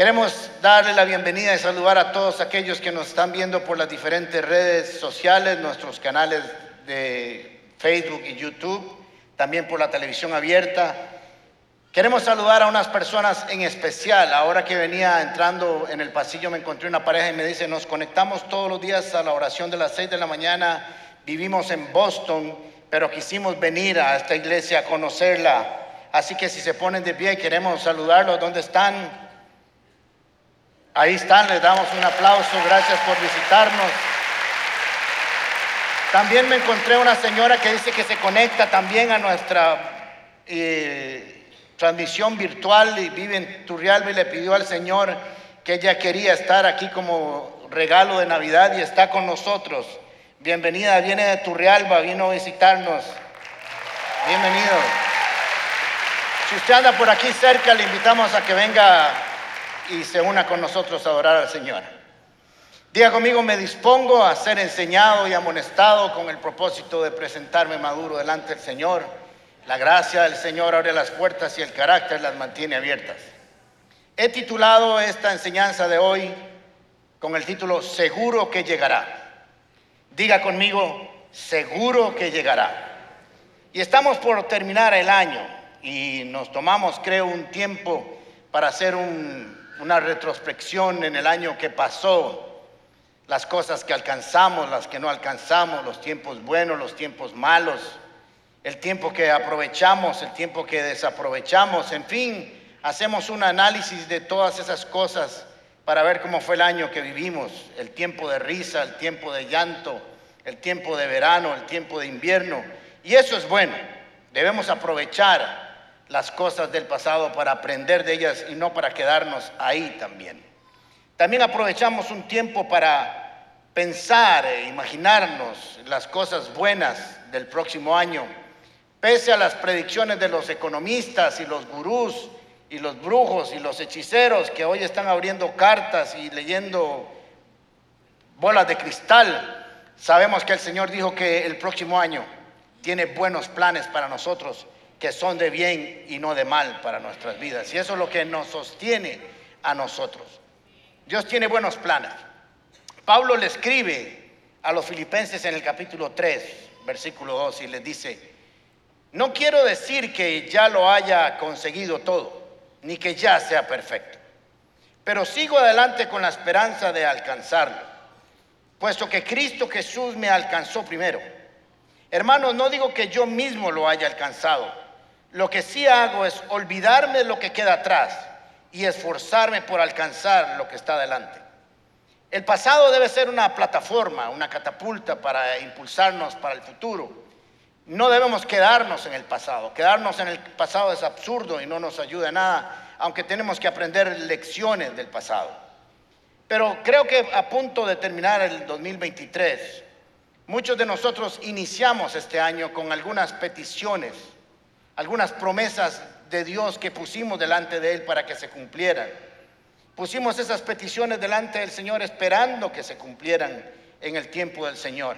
Queremos darle la bienvenida y saludar a todos aquellos que nos están viendo por las diferentes redes sociales, nuestros canales de Facebook y YouTube, también por la televisión abierta. Queremos saludar a unas personas en especial. Ahora que venía entrando en el pasillo me encontré una pareja y me dice, nos conectamos todos los días a la oración de las 6 de la mañana, vivimos en Boston, pero quisimos venir a esta iglesia a conocerla. Así que si se ponen de pie, queremos saludarlos. ¿Dónde están? Ahí están, les damos un aplauso, gracias por visitarnos. También me encontré una señora que dice que se conecta también a nuestra eh, transmisión virtual y vive en Turrialba y le pidió al Señor que ella quería estar aquí como regalo de Navidad y está con nosotros. Bienvenida, viene de Turrialba, vino a visitarnos. Bienvenido. Si usted anda por aquí cerca, le invitamos a que venga y se una con nosotros a adorar al Señor. Diga conmigo, me dispongo a ser enseñado y amonestado con el propósito de presentarme maduro delante del Señor. La gracia del Señor abre las puertas y el carácter las mantiene abiertas. He titulado esta enseñanza de hoy con el título Seguro que llegará. Diga conmigo, seguro que llegará. Y estamos por terminar el año y nos tomamos, creo, un tiempo para hacer un una retrospección en el año que pasó, las cosas que alcanzamos, las que no alcanzamos, los tiempos buenos, los tiempos malos, el tiempo que aprovechamos, el tiempo que desaprovechamos, en fin, hacemos un análisis de todas esas cosas para ver cómo fue el año que vivimos, el tiempo de risa, el tiempo de llanto, el tiempo de verano, el tiempo de invierno, y eso es bueno, debemos aprovechar las cosas del pasado para aprender de ellas y no para quedarnos ahí también. También aprovechamos un tiempo para pensar e imaginarnos las cosas buenas del próximo año, pese a las predicciones de los economistas y los gurús y los brujos y los hechiceros que hoy están abriendo cartas y leyendo bolas de cristal. Sabemos que el Señor dijo que el próximo año tiene buenos planes para nosotros que son de bien y no de mal para nuestras vidas. Y eso es lo que nos sostiene a nosotros. Dios tiene buenos planes. Pablo le escribe a los filipenses en el capítulo 3, versículo 2, y les dice, no quiero decir que ya lo haya conseguido todo, ni que ya sea perfecto, pero sigo adelante con la esperanza de alcanzarlo, puesto que Cristo Jesús me alcanzó primero. Hermanos, no digo que yo mismo lo haya alcanzado lo que sí hago es olvidarme de lo que queda atrás y esforzarme por alcanzar lo que está adelante. El pasado debe ser una plataforma, una catapulta para impulsarnos para el futuro. No debemos quedarnos en el pasado. Quedarnos en el pasado es absurdo y no nos ayuda nada, aunque tenemos que aprender lecciones del pasado. Pero creo que a punto de terminar el 2023, muchos de nosotros iniciamos este año con algunas peticiones algunas promesas de Dios que pusimos delante de Él para que se cumplieran. Pusimos esas peticiones delante del Señor esperando que se cumplieran en el tiempo del Señor.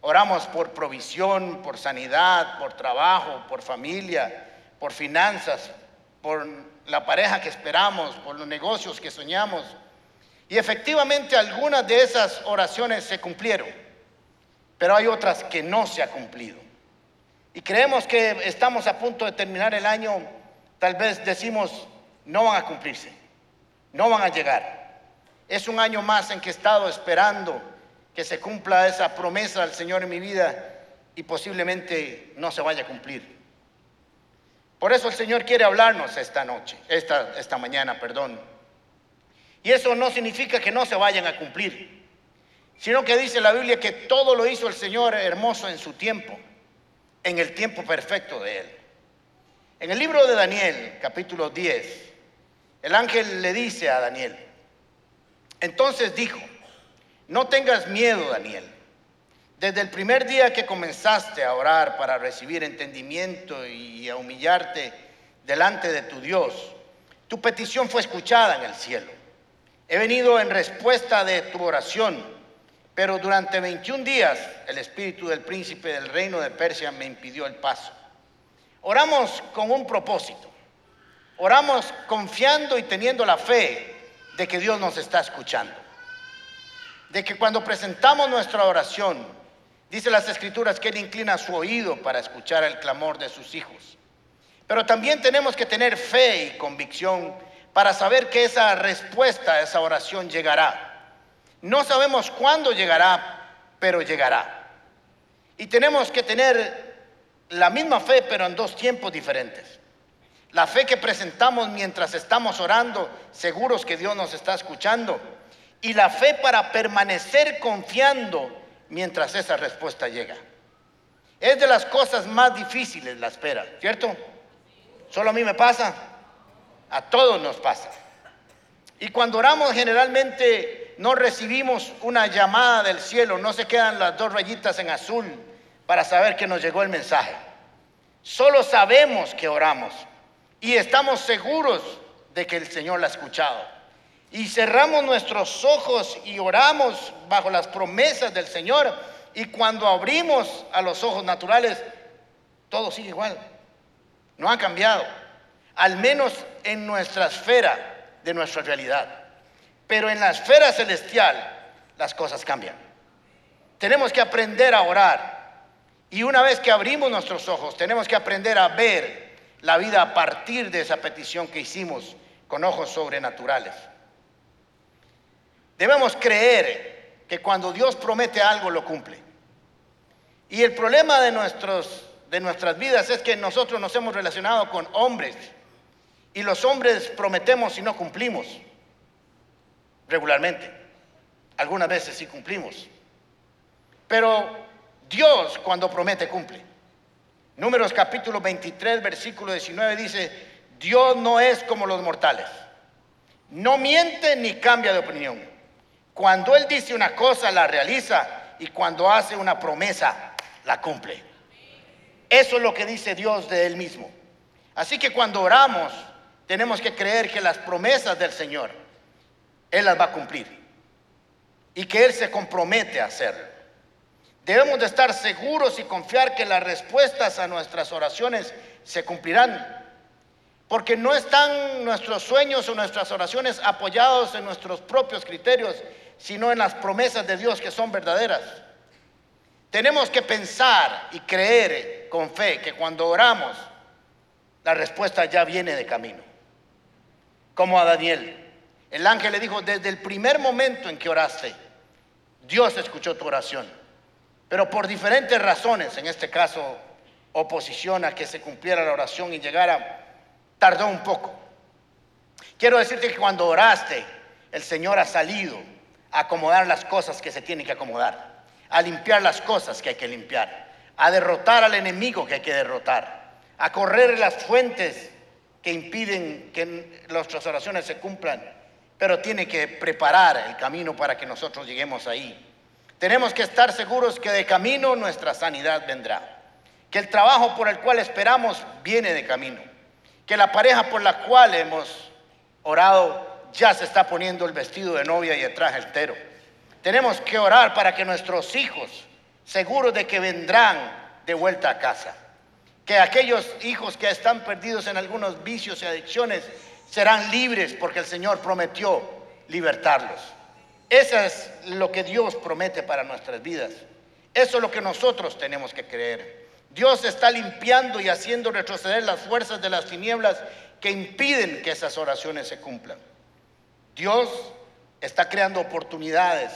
Oramos por provisión, por sanidad, por trabajo, por familia, por finanzas, por la pareja que esperamos, por los negocios que soñamos. Y efectivamente algunas de esas oraciones se cumplieron, pero hay otras que no se ha cumplido. Y creemos que estamos a punto de terminar el año, tal vez decimos, no van a cumplirse, no van a llegar. Es un año más en que he estado esperando que se cumpla esa promesa del Señor en mi vida y posiblemente no se vaya a cumplir. Por eso el Señor quiere hablarnos esta noche, esta, esta mañana, perdón. Y eso no significa que no se vayan a cumplir, sino que dice la Biblia que todo lo hizo el Señor hermoso en su tiempo en el tiempo perfecto de Él. En el libro de Daniel, capítulo 10, el ángel le dice a Daniel, entonces dijo, no tengas miedo, Daniel. Desde el primer día que comenzaste a orar para recibir entendimiento y a humillarte delante de tu Dios, tu petición fue escuchada en el cielo. He venido en respuesta de tu oración pero durante 21 días el espíritu del príncipe del reino de Persia me impidió el paso. Oramos con un propósito. Oramos confiando y teniendo la fe de que Dios nos está escuchando. De que cuando presentamos nuestra oración, dice las escrituras que Él inclina su oído para escuchar el clamor de sus hijos. Pero también tenemos que tener fe y convicción para saber que esa respuesta a esa oración llegará. No sabemos cuándo llegará, pero llegará. Y tenemos que tener la misma fe, pero en dos tiempos diferentes. La fe que presentamos mientras estamos orando, seguros que Dios nos está escuchando. Y la fe para permanecer confiando mientras esa respuesta llega. Es de las cosas más difíciles la espera, ¿cierto? Solo a mí me pasa, a todos nos pasa. Y cuando oramos generalmente no recibimos una llamada del cielo, no se quedan las dos rayitas en azul para saber que nos llegó el mensaje. Solo sabemos que oramos y estamos seguros de que el Señor la ha escuchado. Y cerramos nuestros ojos y oramos bajo las promesas del Señor. Y cuando abrimos a los ojos naturales, todo sigue igual no ha cambiado, al menos en nuestra esfera de nuestra realidad. Pero en la esfera celestial las cosas cambian. Tenemos que aprender a orar. Y una vez que abrimos nuestros ojos, tenemos que aprender a ver la vida a partir de esa petición que hicimos con ojos sobrenaturales. Debemos creer que cuando Dios promete algo lo cumple. Y el problema de nuestros de nuestras vidas es que nosotros nos hemos relacionado con hombres y los hombres prometemos y no cumplimos regularmente. Algunas veces sí cumplimos. Pero Dios cuando promete cumple. Números capítulo 23, versículo 19 dice, Dios no es como los mortales. No miente ni cambia de opinión. Cuando Él dice una cosa, la realiza y cuando hace una promesa, la cumple. Eso es lo que dice Dios de Él mismo. Así que cuando oramos, tenemos que creer que las promesas del Señor, Él las va a cumplir. Y que Él se compromete a hacerlo. Debemos de estar seguros y confiar que las respuestas a nuestras oraciones se cumplirán. Porque no están nuestros sueños o nuestras oraciones apoyados en nuestros propios criterios, sino en las promesas de Dios que son verdaderas. Tenemos que pensar y creer con fe que cuando oramos, la respuesta ya viene de camino. Como a Daniel. El ángel le dijo, desde el primer momento en que oraste, Dios escuchó tu oración. Pero por diferentes razones, en este caso oposición a que se cumpliera la oración y llegara, tardó un poco. Quiero decirte que cuando oraste, el Señor ha salido a acomodar las cosas que se tienen que acomodar a limpiar las cosas que hay que limpiar, a derrotar al enemigo que hay que derrotar, a correr las fuentes que impiden que nuestras oraciones se cumplan, pero tiene que preparar el camino para que nosotros lleguemos ahí. Tenemos que estar seguros que de camino nuestra sanidad vendrá, que el trabajo por el cual esperamos viene de camino, que la pareja por la cual hemos orado ya se está poniendo el vestido de novia y el traje entero tenemos que orar para que nuestros hijos, seguros de que vendrán de vuelta a casa, que aquellos hijos que están perdidos en algunos vicios y adicciones serán libres porque el Señor prometió libertarlos. Eso es lo que Dios promete para nuestras vidas. Eso es lo que nosotros tenemos que creer. Dios está limpiando y haciendo retroceder las fuerzas de las tinieblas que impiden que esas oraciones se cumplan. Dios está creando oportunidades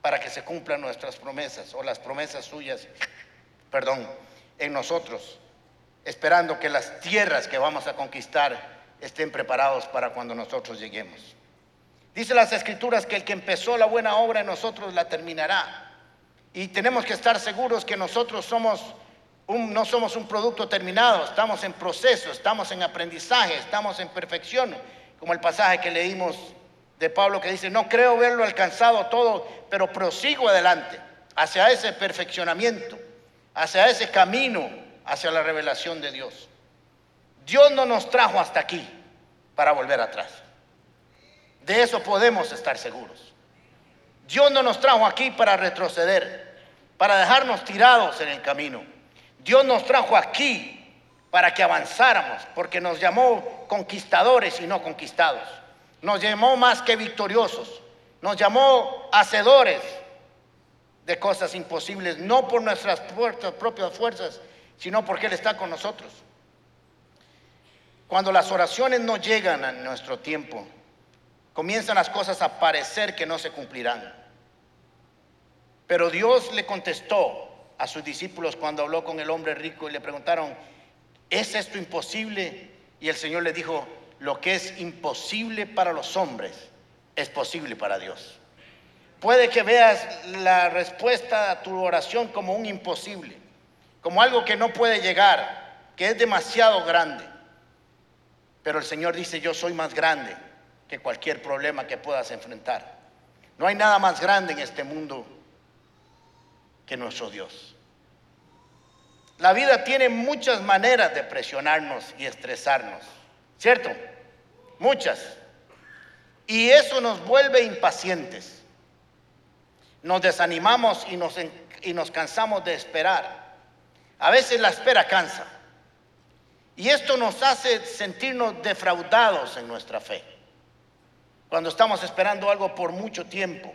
para que se cumplan nuestras promesas o las promesas suyas, perdón, en nosotros, esperando que las tierras que vamos a conquistar estén preparados para cuando nosotros lleguemos. Dice las escrituras que el que empezó la buena obra en nosotros la terminará. Y tenemos que estar seguros que nosotros somos un, no somos un producto terminado, estamos en proceso, estamos en aprendizaje, estamos en perfección, como el pasaje que leímos de Pablo que dice, no creo verlo alcanzado todo, pero prosigo adelante hacia ese perfeccionamiento, hacia ese camino, hacia la revelación de Dios. Dios no nos trajo hasta aquí para volver atrás. De eso podemos estar seguros. Dios no nos trajo aquí para retroceder, para dejarnos tirados en el camino. Dios nos trajo aquí para que avanzáramos, porque nos llamó conquistadores y no conquistados. Nos llamó más que victoriosos. Nos llamó hacedores de cosas imposibles, no por nuestras propias fuerzas, sino porque Él está con nosotros. Cuando las oraciones no llegan a nuestro tiempo, comienzan las cosas a parecer que no se cumplirán. Pero Dios le contestó a sus discípulos cuando habló con el hombre rico y le preguntaron, ¿es esto imposible? Y el Señor le dijo, lo que es imposible para los hombres es posible para Dios. Puede que veas la respuesta a tu oración como un imposible, como algo que no puede llegar, que es demasiado grande. Pero el Señor dice, yo soy más grande que cualquier problema que puedas enfrentar. No hay nada más grande en este mundo que nuestro Dios. La vida tiene muchas maneras de presionarnos y estresarnos, ¿cierto? Muchas. Y eso nos vuelve impacientes. Nos desanimamos y nos, y nos cansamos de esperar. A veces la espera cansa. Y esto nos hace sentirnos defraudados en nuestra fe. Cuando estamos esperando algo por mucho tiempo,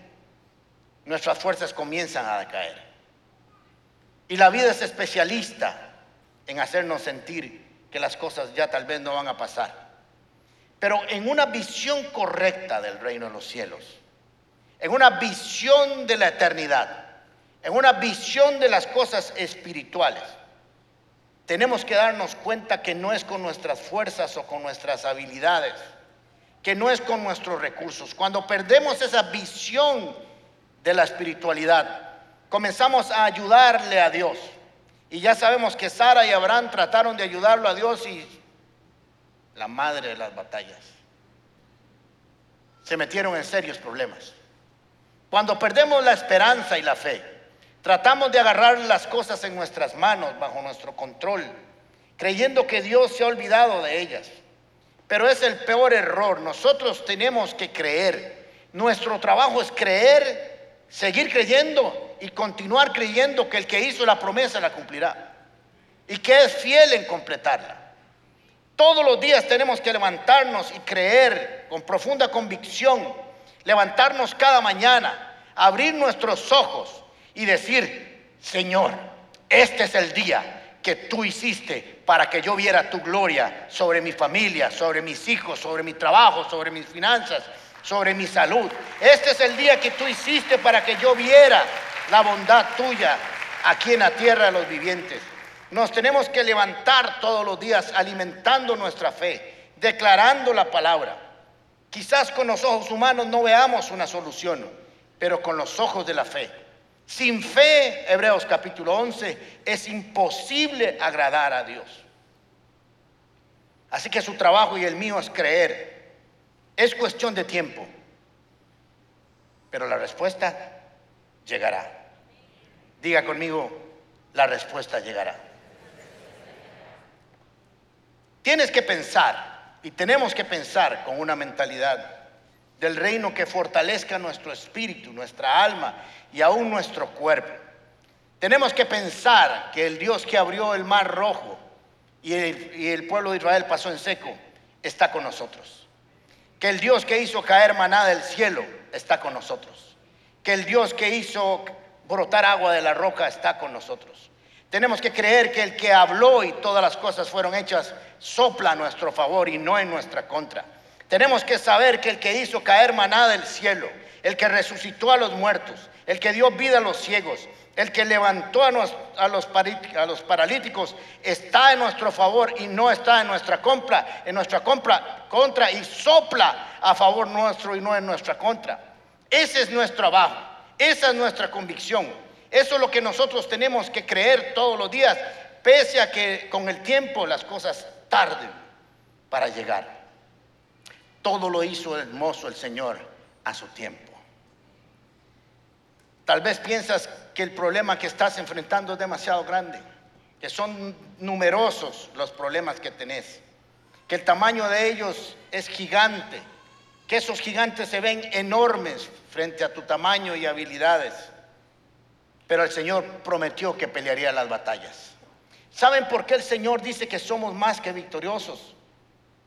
nuestras fuerzas comienzan a decaer. Y la vida es especialista en hacernos sentir que las cosas ya tal vez no van a pasar. Pero en una visión correcta del reino de los cielos, en una visión de la eternidad, en una visión de las cosas espirituales, tenemos que darnos cuenta que no es con nuestras fuerzas o con nuestras habilidades, que no es con nuestros recursos. Cuando perdemos esa visión de la espiritualidad, comenzamos a ayudarle a Dios. Y ya sabemos que Sara y Abraham trataron de ayudarlo a Dios y la madre de las batallas. Se metieron en serios problemas. Cuando perdemos la esperanza y la fe, Tratamos de agarrar las cosas en nuestras manos, bajo nuestro control, creyendo que Dios se ha olvidado de ellas. Pero es el peor error. Nosotros tenemos que creer. Nuestro trabajo es creer, seguir creyendo y continuar creyendo que el que hizo la promesa la cumplirá. Y que es fiel en completarla. Todos los días tenemos que levantarnos y creer con profunda convicción. Levantarnos cada mañana, abrir nuestros ojos y decir, Señor, este es el día que tú hiciste para que yo viera tu gloria sobre mi familia, sobre mis hijos, sobre mi trabajo, sobre mis finanzas, sobre mi salud. Este es el día que tú hiciste para que yo viera la bondad tuya aquí en la tierra de los vivientes. Nos tenemos que levantar todos los días alimentando nuestra fe, declarando la palabra. Quizás con los ojos humanos no veamos una solución, pero con los ojos de la fe sin fe, Hebreos capítulo 11, es imposible agradar a Dios. Así que su trabajo y el mío es creer. Es cuestión de tiempo. Pero la respuesta llegará. Diga conmigo, la respuesta llegará. Tienes que pensar y tenemos que pensar con una mentalidad del reino que fortalezca nuestro espíritu, nuestra alma y aún nuestro cuerpo. Tenemos que pensar que el Dios que abrió el mar rojo y el, pueblo de Israel pasó en seco, está con nosotros. Que el Dios que hizo caer maná del cielo está con nosotros. Que el Dios que hizo brotar agua de la roca está con nosotros. Tenemos que creer que el que habló y todas las cosas fueron hechas sopla a nuestro favor y no en nuestra contra. Tenemos que saber que el que hizo caer maná del cielo, el que resucitó a los muertos, el que dio vida a los ciegos, el que levantó a, los, a los paralíticos, está en nuestro favor y no está en nuestra compra, en nuestra compra contra y sopla a favor nuestro y no en nuestra contra. Ese es nuestro trabajo, esa es nuestra convicción. Eso es lo que nosotros tenemos que creer todos los días, pese a que con el tiempo las cosas tarden para llegar. Todo lo hizo hermoso el Señor a su tiempo. Tal vez piensas que el problema que estás enfrentando es demasiado grande, que son numerosos los problemas que tenés, que el tamaño de ellos es gigante, que esos gigantes se ven enormes frente a tu tamaño y habilidades. Pero el Señor prometió que pelearía las batallas. ¿Saben por qué el Señor dice que somos más que victoriosos?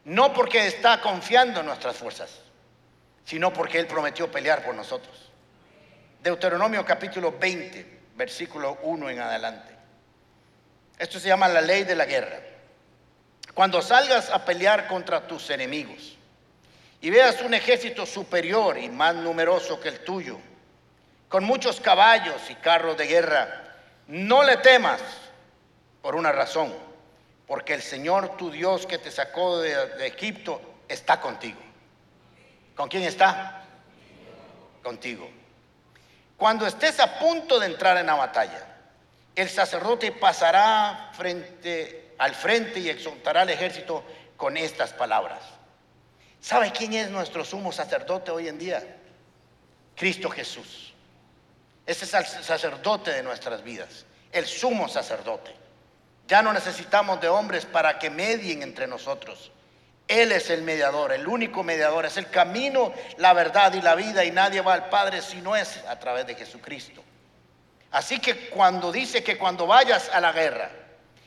No porque está confiando en nuestras fuerzas, sino porque Él prometió pelear por nosotros. Deuteronomio capítulo 20, versículo 1 en adelante. Esto se llama la ley de la guerra. Cuando salgas a pelear contra tus enemigos y veas un ejército superior y más numeroso que el tuyo, con muchos caballos y carros de guerra, no le temas por una razón, porque el Señor tu Dios que te sacó de, Egipto está contigo. ¿Con quién está? Contigo. Cuando estés a punto de entrar en la batalla, el sacerdote pasará frente al frente y exhortará al ejército con estas palabras. ¿Sabe quién es nuestro sumo sacerdote hoy en día? Cristo Jesús. Ese es el sacerdote de nuestras vidas, el sumo sacerdote. Ya no necesitamos de hombres para que medien entre nosotros. Él es el mediador, el único mediador, es el camino, la verdad y la vida y nadie va al Padre si no es a través de Jesucristo. Así que cuando dice que cuando vayas a la guerra,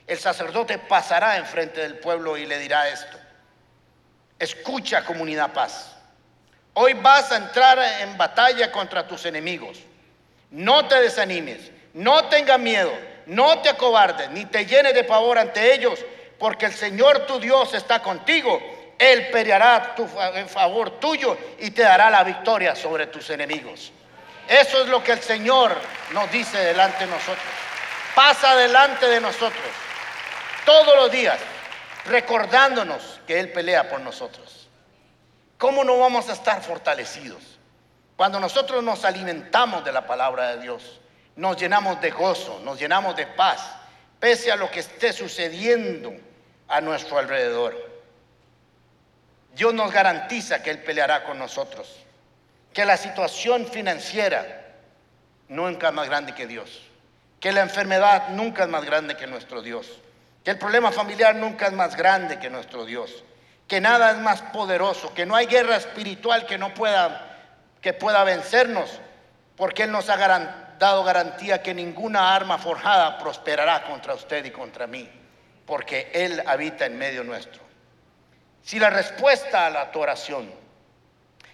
el sacerdote pasará enfrente del pueblo y le dirá esto. Escucha comunidad paz. Hoy vas a entrar en batalla contra tus enemigos. No te desanimes, no tengas miedo, no te acobardes, ni te llenes de pavor ante ellos, porque el Señor tu Dios está contigo. Él peleará en favor tuyo y te dará la victoria sobre tus enemigos. Eso es lo que el Señor nos dice delante de nosotros. Pasa delante de nosotros todos los días, recordándonos que Él pelea por nosotros. ¿Cómo no vamos a estar fortalecidos? Cuando nosotros nos alimentamos de la palabra de Dios, nos llenamos de gozo, nos llenamos de paz, pese a lo que esté sucediendo a nuestro alrededor. Dios nos garantiza que Él peleará con nosotros, que la situación financiera nunca es más grande que Dios, que la enfermedad nunca es más grande que nuestro Dios, que el problema familiar nunca es más grande que nuestro Dios, que nada es más poderoso, que no hay guerra espiritual que no pueda que pueda vencernos, porque Él nos ha dado garantía que ninguna arma forjada prosperará contra usted y contra mí, porque Él habita en medio nuestro. Si la respuesta a la oración,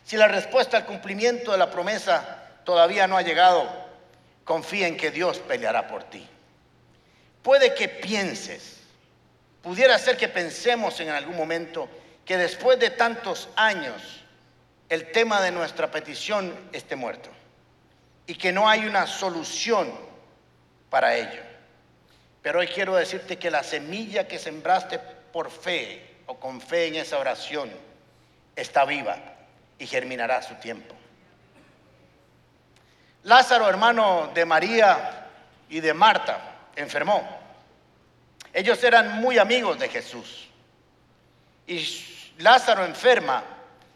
si la respuesta al cumplimiento de la promesa todavía no ha llegado, confía en que Dios peleará por ti. Puede que pienses, pudiera ser que pensemos en algún momento que después de tantos años el tema de nuestra petición esté muerto y que no hay una solución para ello. Pero hoy quiero decirte que la semilla que sembraste por fe o con fe en esa oración está viva y germinará a su tiempo. Lázaro, hermano de María y de Marta, enfermó. Ellos eran muy amigos de Jesús. Y Lázaro enferma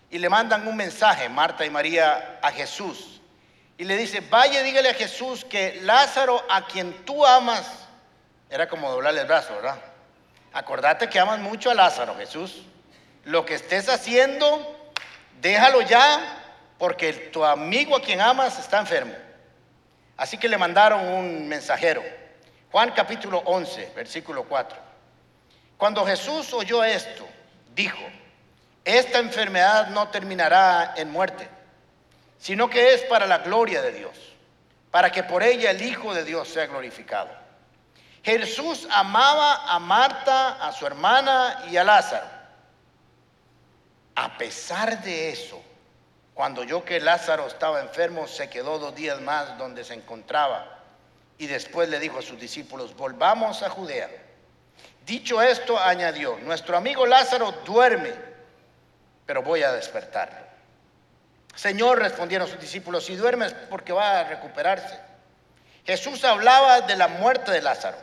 y le mandan un mensaje, Marta y María, a Jesús. Y le dice, vaya, dígale a Jesús que Lázaro, a quien tú amas, era como doblarle el brazo, ¿verdad? Acordate que amas mucho a Lázaro, Jesús. Lo que estés haciendo, déjalo ya, porque tu amigo a quien amas está enfermo. Así que le mandaron un mensajero. Juan capítulo 11, versículo 4. Cuando Jesús oyó esto, dijo, esta enfermedad no terminará en muerte, sino que es para la gloria de Dios, para que por ella el Hijo de Dios sea glorificado. Jesús amaba a Marta, a su hermana y a Lázaro. A pesar de eso, cuando oyó que Lázaro estaba enfermo, se quedó dos días más donde se encontraba y después le dijo a sus discípulos, volvamos a Judea. Dicho esto, añadió, nuestro amigo Lázaro duerme pero voy a despertarlo. Señor, respondieron sus discípulos, si duermes porque va a recuperarse. Jesús hablaba de la muerte de Lázaro,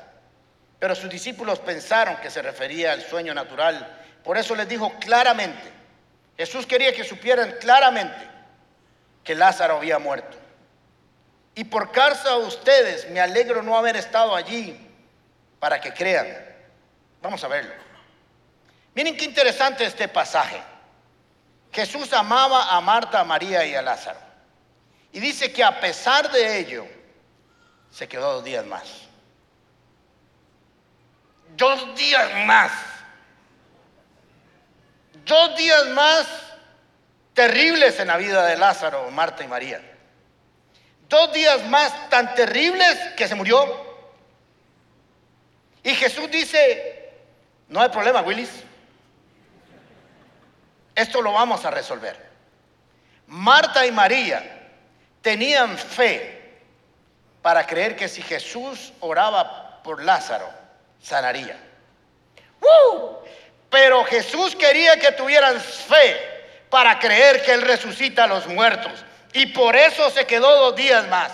pero sus discípulos pensaron que se refería al sueño natural. Por eso les dijo claramente, Jesús quería que supieran claramente que Lázaro había muerto. Y por causa de ustedes me alegro no haber estado allí para que crean. Vamos a verlo. Miren qué interesante este pasaje. Jesús amaba a Marta, a María y a Lázaro. Y dice que a pesar de ello, se quedó dos días más. Dos días más. Dos días más terribles en la vida de Lázaro, Marta y María. Dos días más tan terribles que se murió. Y Jesús dice, no hay problema, Willis. Esto lo vamos a resolver. Marta y María tenían fe para creer que si Jesús oraba por Lázaro, sanaría. Pero Jesús quería que tuvieran fe para creer que Él resucita a los muertos. Y por eso se quedó dos días más.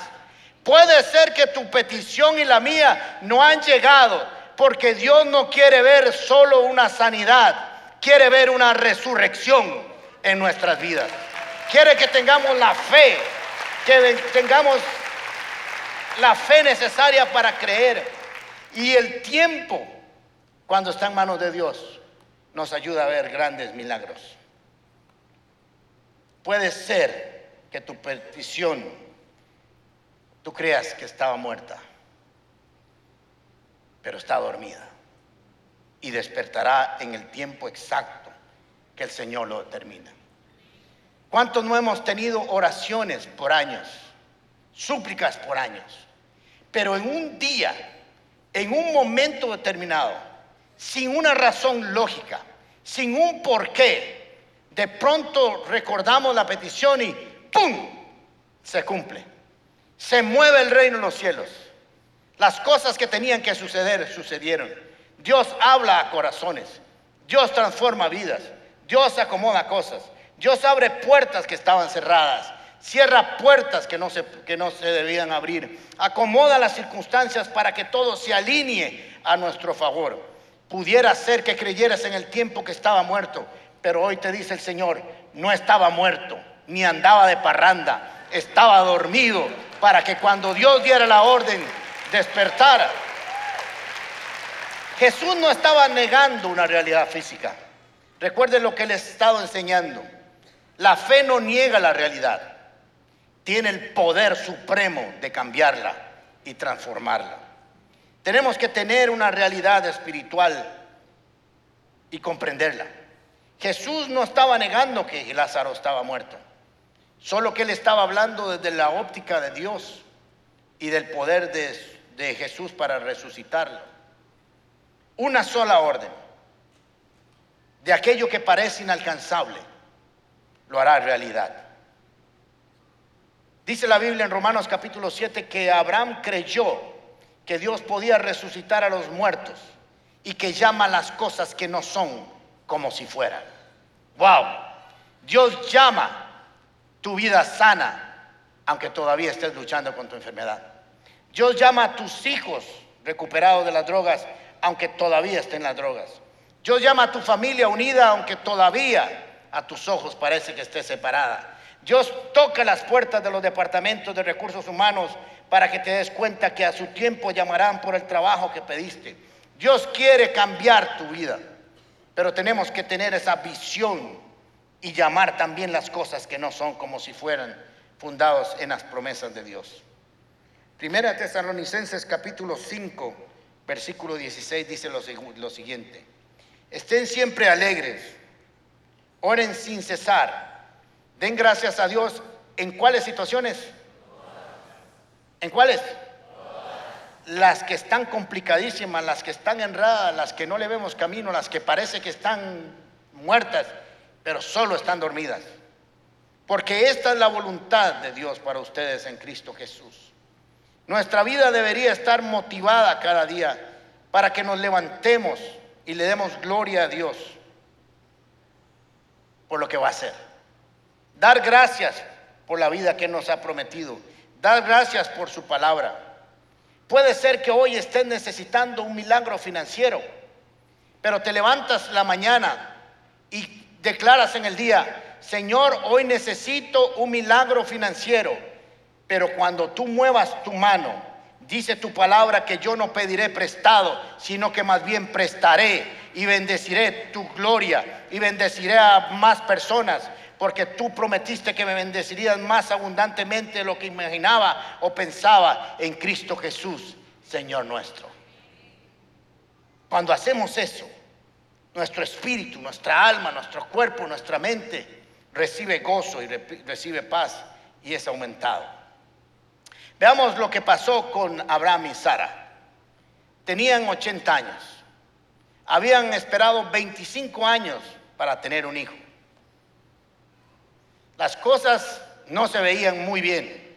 Puede ser que tu petición y la mía no han llegado, porque Dios no quiere ver solo una sanidad, quiere ver una resurrección en nuestras vidas. Quiere que tengamos la fe, que tengamos la fe necesaria para creer. Y el tiempo, cuando está en manos de Dios, nos ayuda a ver grandes milagros. Puede ser que tu petición, tú creas que estaba muerta, pero está dormida y despertará en el tiempo exacto que el Señor lo determina. ¿Cuántos no hemos tenido oraciones por años, súplicas por años? Pero en un día, en un momento determinado, sin una razón lógica, sin un porqué, de pronto recordamos la petición y ¡pum! se cumple. Se mueve el reino en los cielos. Las cosas que tenían que suceder sucedieron. Dios habla a corazones. Dios transforma vidas. Dios acomoda cosas. Dios abre puertas que estaban cerradas, cierra puertas que no, se, que no se debían abrir, acomoda las circunstancias para que todo se alinee a nuestro favor. Pudiera ser que creyeras en el tiempo que estaba muerto, pero hoy te dice el Señor, no estaba muerto, ni andaba de parranda, estaba dormido para que cuando Dios diera la orden despertara. Jesús no estaba negando una realidad física. Recuerden lo que les he estado enseñando. La fe no niega la realidad, tiene el poder supremo de cambiarla y transformarla. Tenemos que tener una realidad espiritual y comprenderla. Jesús no estaba negando que Lázaro estaba muerto, solo que él estaba hablando desde la óptica de Dios y del poder de, de Jesús para resucitarlo. Una sola orden de aquello que parece inalcanzable lo hará realidad. Dice la Biblia en Romanos capítulo 7 que Abraham creyó que Dios podía resucitar a los muertos y que llama las cosas que no son como si fueran. Wow, Dios llama tu vida sana aunque todavía estés luchando con tu enfermedad. Dios llama a tus hijos recuperados de las drogas aunque todavía estén las drogas. Dios llama a tu familia unida aunque todavía a tus ojos parece que esté separada. Dios toca las puertas de los departamentos de recursos humanos para que te des cuenta que a su tiempo llamarán por el trabajo que pediste. Dios quiere cambiar tu vida, pero tenemos que tener esa visión y llamar también las cosas que no son como si fueran fundados en las promesas de Dios. Primera Tesalonicenses capítulo 5, versículo 16 dice lo, siguiente. Estén siempre alegres Oren sin cesar. Den gracias a Dios. ¿En cuáles situaciones? ¿En cuáles? Las que están complicadísimas, las que están enredadas, las que no le vemos camino, las que parece que están muertas, pero solo están dormidas. Porque esta es la voluntad de Dios para ustedes en Cristo Jesús. Nuestra vida debería estar motivada cada día para que nos levantemos y le demos gloria a Dios por lo que va a hacer. Dar gracias por la vida que nos ha prometido. Dar gracias por su palabra. Puede ser que hoy estés necesitando un milagro financiero, pero te levantas la mañana y declaras en el día, Señor, hoy necesito un milagro financiero, pero cuando tú muevas tu mano, dice tu palabra que yo no pediré prestado, sino que más bien prestaré y bendeciré tu gloria y bendeciré a más personas, porque tú prometiste que me bendecirías más abundantemente de lo que imaginaba o pensaba en Cristo Jesús, Señor nuestro. Cuando hacemos eso, nuestro espíritu, nuestra alma, nuestro cuerpo, nuestra mente recibe gozo y recibe paz y es aumentado. Veamos lo que pasó con Abraham y Sara. Tenían 80 años. Habían esperado 25 años para tener un hijo. Las cosas no se veían muy bien.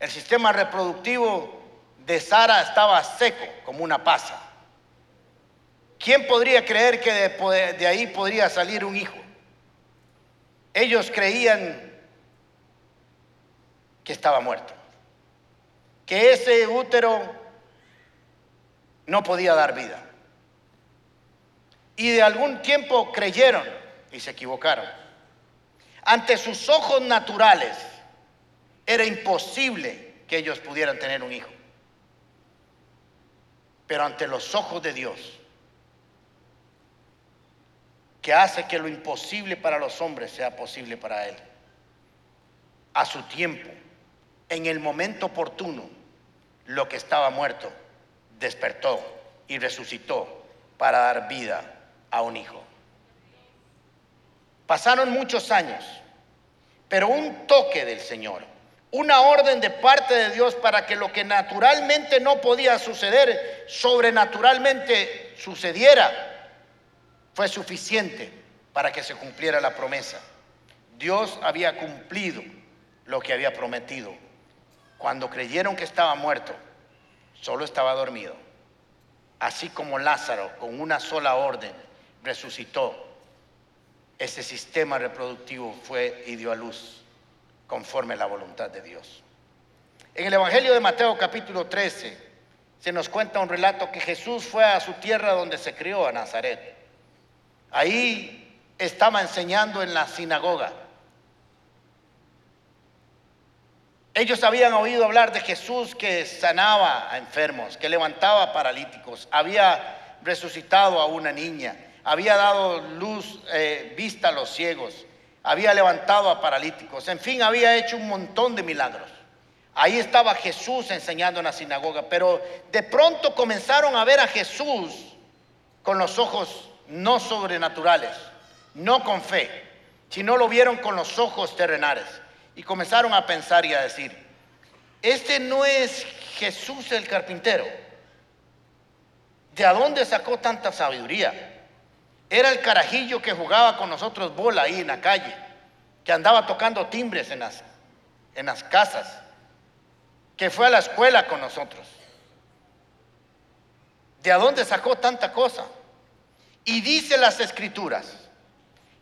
El sistema reproductivo de Sara estaba seco como una pasa. ¿Quién podría creer que de, de ahí podría salir un hijo? Ellos creían que estaba muerto, que ese útero no podía dar vida. Y de algún tiempo creyeron y se equivocaron. Ante sus ojos naturales era imposible que ellos pudieran tener un hijo. Pero ante los ojos de Dios, que hace que lo imposible para los hombres sea posible para Él, a su tiempo, en el momento oportuno, lo que estaba muerto despertó y resucitó para dar vida a un hijo. Pasaron muchos años, pero un toque del Señor, una orden de parte de Dios para que lo que naturalmente no podía suceder, sobrenaturalmente sucediera, fue suficiente para que se cumpliera la promesa. Dios había cumplido lo que había prometido. Cuando creyeron que estaba muerto, solo estaba dormido. Así como Lázaro, con una sola orden, resucitó ese sistema reproductivo fue y dio a luz conforme a la voluntad de Dios. En el Evangelio de Mateo capítulo 13 se nos cuenta un relato que Jesús fue a su tierra donde se crió, a Nazaret. Ahí estaba enseñando en la sinagoga. Ellos habían oído hablar de Jesús que sanaba a enfermos, que levantaba paralíticos, había resucitado a una niña había dado luz, eh, vista a los ciegos, había levantado a paralíticos, en fin, había hecho un montón de milagros. Ahí estaba Jesús enseñando en la sinagoga, pero de pronto comenzaron a ver a Jesús con los ojos no sobrenaturales, no con fe, sino lo vieron con los ojos terrenales. Y comenzaron a pensar y a decir, este no es Jesús el carpintero. ¿De dónde sacó tanta sabiduría? Era el carajillo que jugaba con nosotros bola ahí en la calle, que andaba tocando timbres en las, en las casas, que fue a la escuela con nosotros. ¿De dónde sacó tanta cosa? Y dice las escrituras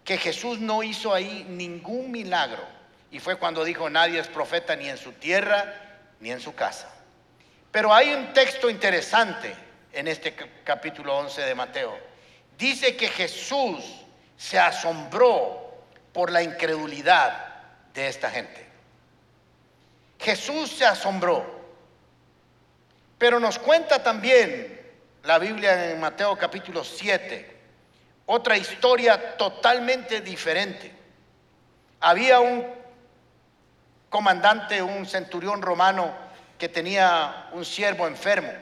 que Jesús no hizo ahí ningún milagro. Y fue cuando dijo, nadie es profeta ni en su tierra ni en su casa. Pero hay un texto interesante en este capítulo 11 de Mateo dice que Jesús se asombró por la incredulidad de esta gente. Jesús se asombró. Pero nos cuenta también la Biblia en Mateo capítulo 7 otra historia totalmente diferente. Había un comandante, un centurión romano que tenía un siervo enfermo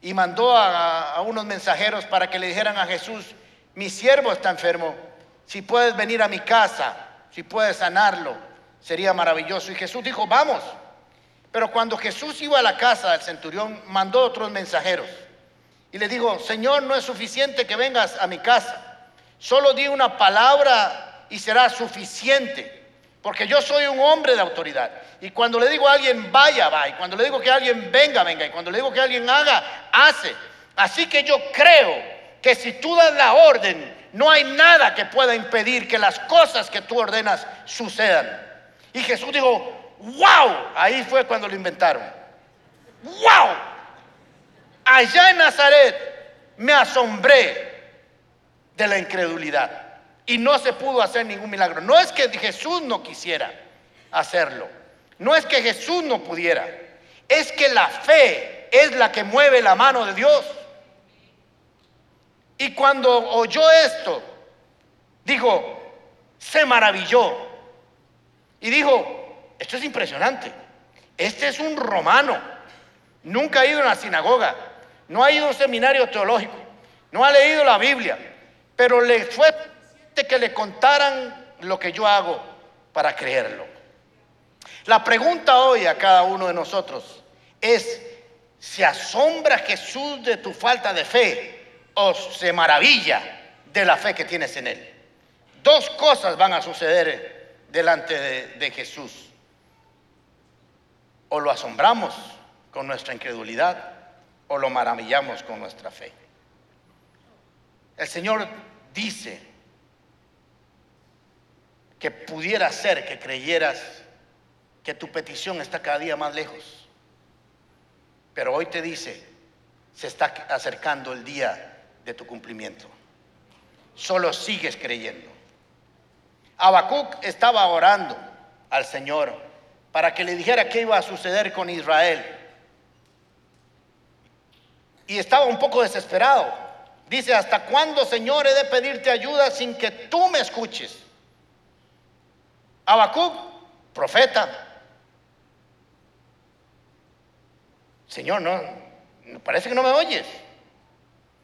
y mandó a, unos mensajeros para que le dijeran a Jesús, mi siervo está enfermo, si puedes venir a mi casa, si puedes sanarlo, sería maravilloso. Y Jesús dijo, vamos. Pero cuando Jesús iba a la casa del centurión, mandó otros mensajeros y le dijo, Señor, no es suficiente que vengas a mi casa, solo di una palabra y será suficiente, porque yo soy un hombre de autoridad. Y cuando le digo a alguien vaya, va. Y cuando le digo que alguien venga, venga. Y cuando le digo que alguien haga, hace. Así que yo creo que si tú das la orden, no hay nada que pueda impedir que las cosas que tú ordenas sucedan. Y Jesús dijo, wow, ahí fue cuando lo inventaron. Wow, allá en Nazaret me asombré de la incredulidad y no se pudo hacer ningún milagro. No es que Jesús no quisiera hacerlo, no es que Jesús no pudiera, es que la fe es la que mueve la mano de Dios. Y cuando oyó esto, dijo, se maravilló. Y dijo, esto es impresionante. Este es un romano. Nunca ha ido a una sinagoga. No ha ido a un seminario teológico. No ha leído la Biblia. Pero le fue que le contaran lo que yo hago para creerlo. La pregunta hoy a cada uno de nosotros es, ¿se asombra Jesús de tu falta de fe o se maravilla de la fe que tienes en Él? Dos cosas van a suceder delante de, de Jesús. O lo asombramos con nuestra incredulidad o lo maravillamos con nuestra fe. El Señor dice que pudiera ser que creyeras que tu petición está cada día más lejos. Pero hoy te dice, se está acercando el día de tu cumplimiento. Solo sigues creyendo. Habacuc estaba orando al Señor para que le dijera qué iba a suceder con Israel. Y estaba un poco desesperado Dice, ¿hasta cuándo, Señor, he de pedirte ayuda sin que tú me escuches? Habacuc, profeta. Señor, no, parece que no me oyes.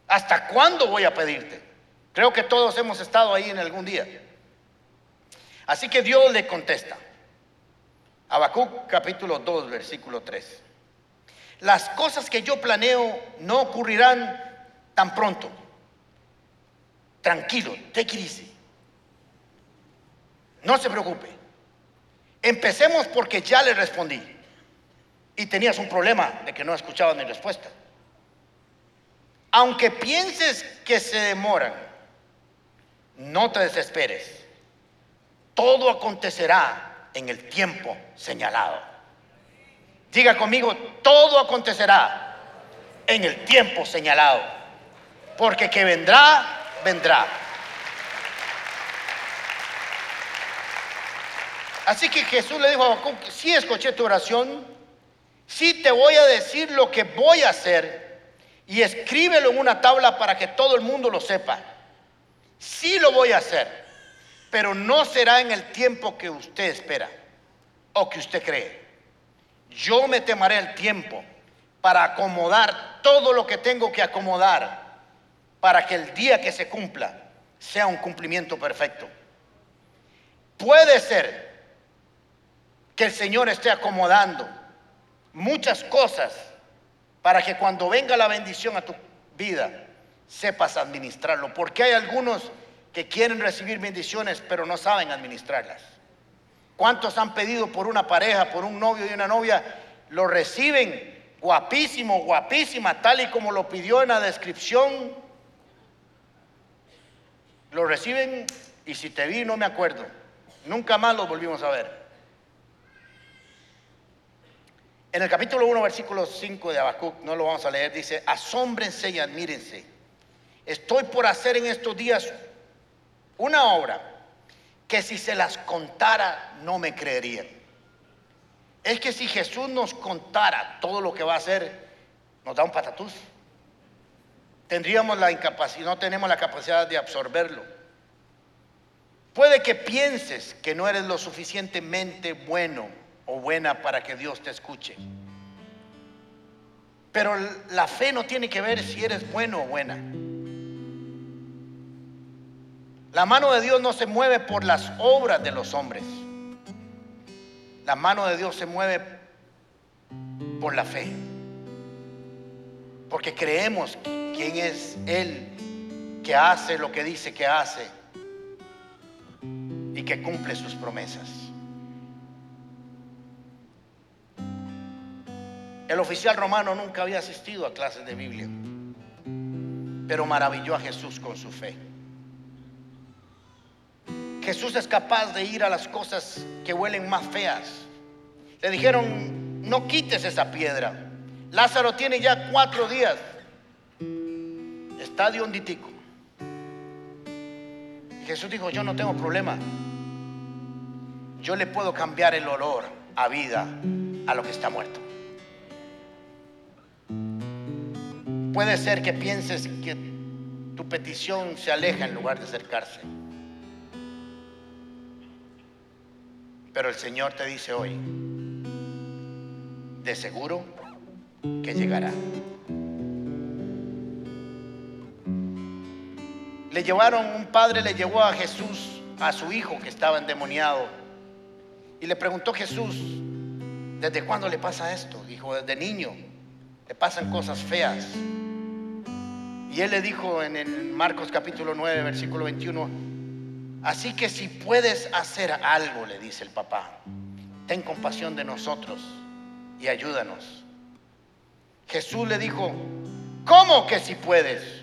¿Hasta cuándo voy a pedirte? Creo que todos hemos estado ahí en algún día. Así que Dios le contesta. Habacuc capítulo 2, versículo 3. Las cosas que yo planeo no ocurrirán tan pronto. Tranquilo, take it easy. No se preocupe. Empecemos porque ya le respondí. Y tenías un problema de que no escuchabas mi respuesta. Aunque pienses que se demoran, no te desesperes. Todo acontecerá en el tiempo señalado. Diga conmigo, todo acontecerá en el tiempo señalado porque que vendrá, vendrá. Así que Jesús le dijo a Habacuc, sí escuché tu oración, sí te voy a decir lo que voy a hacer y escríbelo en una tabla para que todo el mundo lo sepa. Sí lo voy a hacer, pero no será en el tiempo que usted espera o que usted cree. Yo me temaré el tiempo para acomodar todo lo que tengo que acomodar para que el día que se cumpla sea un cumplimiento perfecto. Puede ser que el Señor esté acomodando muchas cosas para que cuando venga la bendición a tu vida sepas administrarlo. Porque hay algunos que quieren recibir bendiciones pero no saben administrarlas. ¿Cuántos han pedido por una pareja, por un novio y una novia? Lo reciben guapísimo, guapísima, tal y como lo pidió en la descripción lo reciben y si te vi no me acuerdo. Nunca más los volvimos a ver. En el capítulo 1, versículo 5 de Habacuc, no lo vamos a leer, dice, asómbrense y admírense. Estoy por hacer en estos días una obra que si se las contara no me creerían. Es que si Jesús nos contara todo lo que va a hacer, nos da un patatús tendríamos la incapacidad, no tenemos la capacidad de absorberlo. Puede que pienses que no eres lo suficientemente bueno o buena para que Dios te escuche. Pero la fe no tiene que ver si eres bueno o buena. La mano de Dios no se mueve por las obras de los hombres. La mano de Dios se mueve por la fe. Porque creemos quién es Él que hace lo que dice que hace y que cumple sus promesas. El oficial romano nunca había asistido a clases de Biblia, pero maravilló a Jesús con su fe. Jesús es capaz de ir a las cosas que huelen más feas. Le dijeron, no quites esa piedra. Lázaro tiene ya cuatro días está de honditico. Jesús dijo, yo no tengo problema. Yo le puedo cambiar el olor a vida a lo que está muerto. Puede ser que pienses que tu petición se aleja en lugar de acercarse. Pero el Señor te dice hoy, de seguro que llegará. Le llevaron, un padre le llevó a Jesús a su hijo que estaba endemoniado. Y le preguntó Jesús, ¿desde cuándo le pasa esto? Dijo, desde niño, le pasan cosas feas. Y él le dijo en el Marcos capítulo 9, versículo 21, así que si puedes hacer algo, le dice el papá, ten compasión de nosotros y ayúdanos. Jesús le dijo, ¿cómo que si puedes?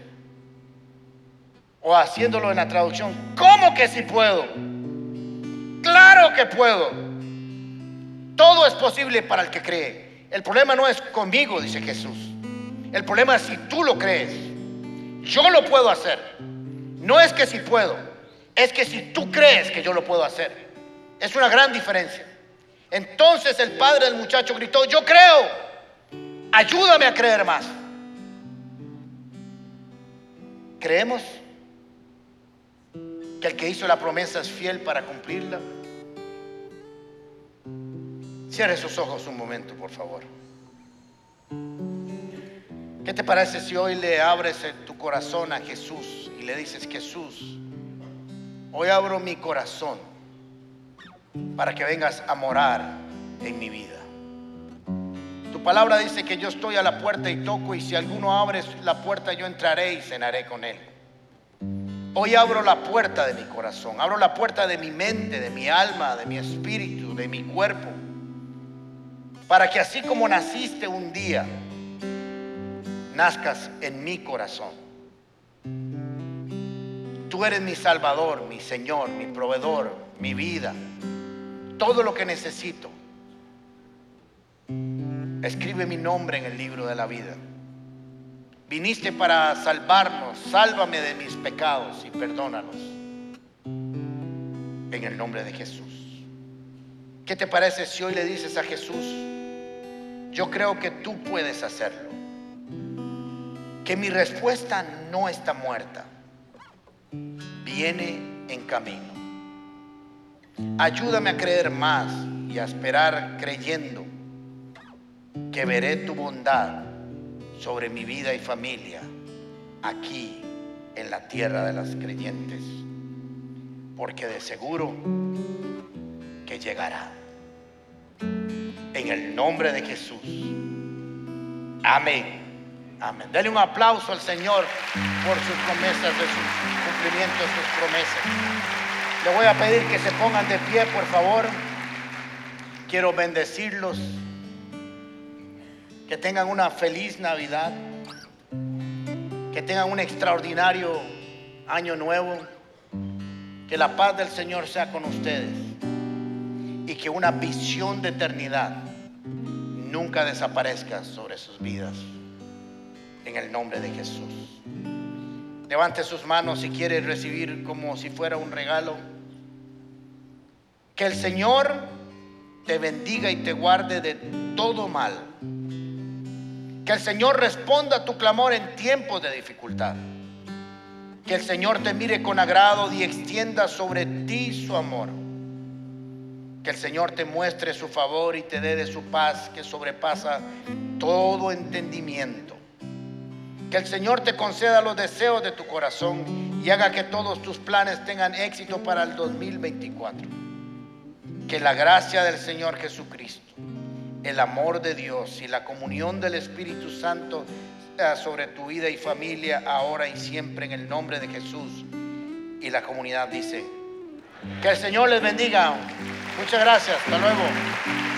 O haciéndolo en la traducción, ¿cómo que si puedo? Claro que puedo. Todo es posible para el que cree. El problema no es conmigo, dice Jesús. El problema es si tú lo crees. Yo lo puedo hacer. No es que si puedo, es que si tú crees que yo lo puedo hacer. Es una gran diferencia. Entonces el padre del muchacho gritó, yo creo. Ayúdame a creer más. ¿Creemos que el que hizo la promesa es fiel para cumplirla? Cierre sus ojos un momento, por favor. ¿Qué te parece si hoy le abres tu corazón a Jesús y le dices, Jesús, hoy abro mi corazón para que vengas a morar en mi vida? Tu palabra dice que yo estoy a la puerta y toco y si alguno abre la puerta yo entraré y cenaré con él. Hoy abro la puerta de mi corazón, abro la puerta de mi mente, de mi alma, de mi espíritu, de mi cuerpo, para que así como naciste un día, nazcas en mi corazón. Tú eres mi salvador, mi Señor, mi proveedor, mi vida, todo lo que necesito. Escribe mi nombre en el libro de la vida. Viniste para salvarnos, sálvame de mis pecados y perdónanos. En el nombre de Jesús. ¿Qué te parece si hoy le dices a Jesús, yo creo que tú puedes hacerlo? Que mi respuesta no está muerta, viene en camino. Ayúdame a creer más y a esperar creyendo que veré tu bondad sobre mi vida y familia aquí en la tierra de las creyentes, porque de seguro que llegará. En el nombre de Jesús. Amén. Amén. Dale un aplauso al Señor por sus promesas, de sus cumplimientos, sus promesas. Le voy a pedir que se pongan de pie, por favor. Quiero bendecirlos. Que tengan una feliz Navidad. Que tengan un extraordinario año nuevo. Que la paz del Señor sea con ustedes. Y que una visión de eternidad nunca desaparezca sobre sus vidas. En el nombre de Jesús. Levante sus manos si quiere recibir como si fuera un regalo. Que el Señor te bendiga y te guarde de todo mal que el Señor responda a tu clamor en tiempos de dificultad. Que el Señor te mire con agrado y extienda sobre ti su amor. Que el Señor te muestre su favor y te dé de su paz que sobrepasa todo entendimiento. Que el Señor te conceda los deseos de tu corazón y haga que todos tus planes tengan éxito para el 2024. Que la gracia del Señor Jesucristo el amor de Dios y la comunión del Espíritu Santo sobre tu vida y familia ahora y siempre en el nombre de Jesús. Y la comunidad dice, que el Señor les bendiga. Muchas gracias. Hasta luego.